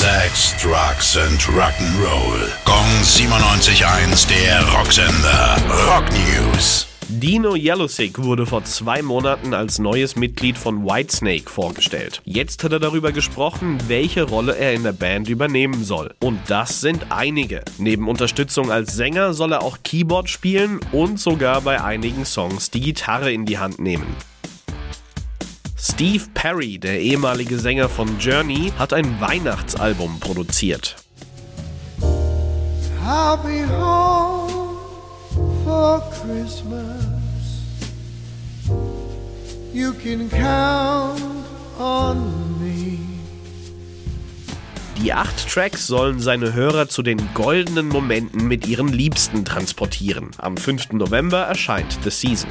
Sex, Drugs and Rock'n'Roll. Gong 97.1, der Rocksender. Rock News. Dino Yellowsick wurde vor zwei Monaten als neues Mitglied von Whitesnake vorgestellt. Jetzt hat er darüber gesprochen, welche Rolle er in der Band übernehmen soll. Und das sind einige. Neben Unterstützung als Sänger soll er auch Keyboard spielen und sogar bei einigen Songs die Gitarre in die Hand nehmen. Steve Perry, der ehemalige Sänger von Journey, hat ein Weihnachtsalbum produziert. I'll be home for Christmas. You can count on me. Die acht Tracks sollen seine Hörer zu den goldenen Momenten mit ihren Liebsten transportieren. Am 5. November erscheint The Season.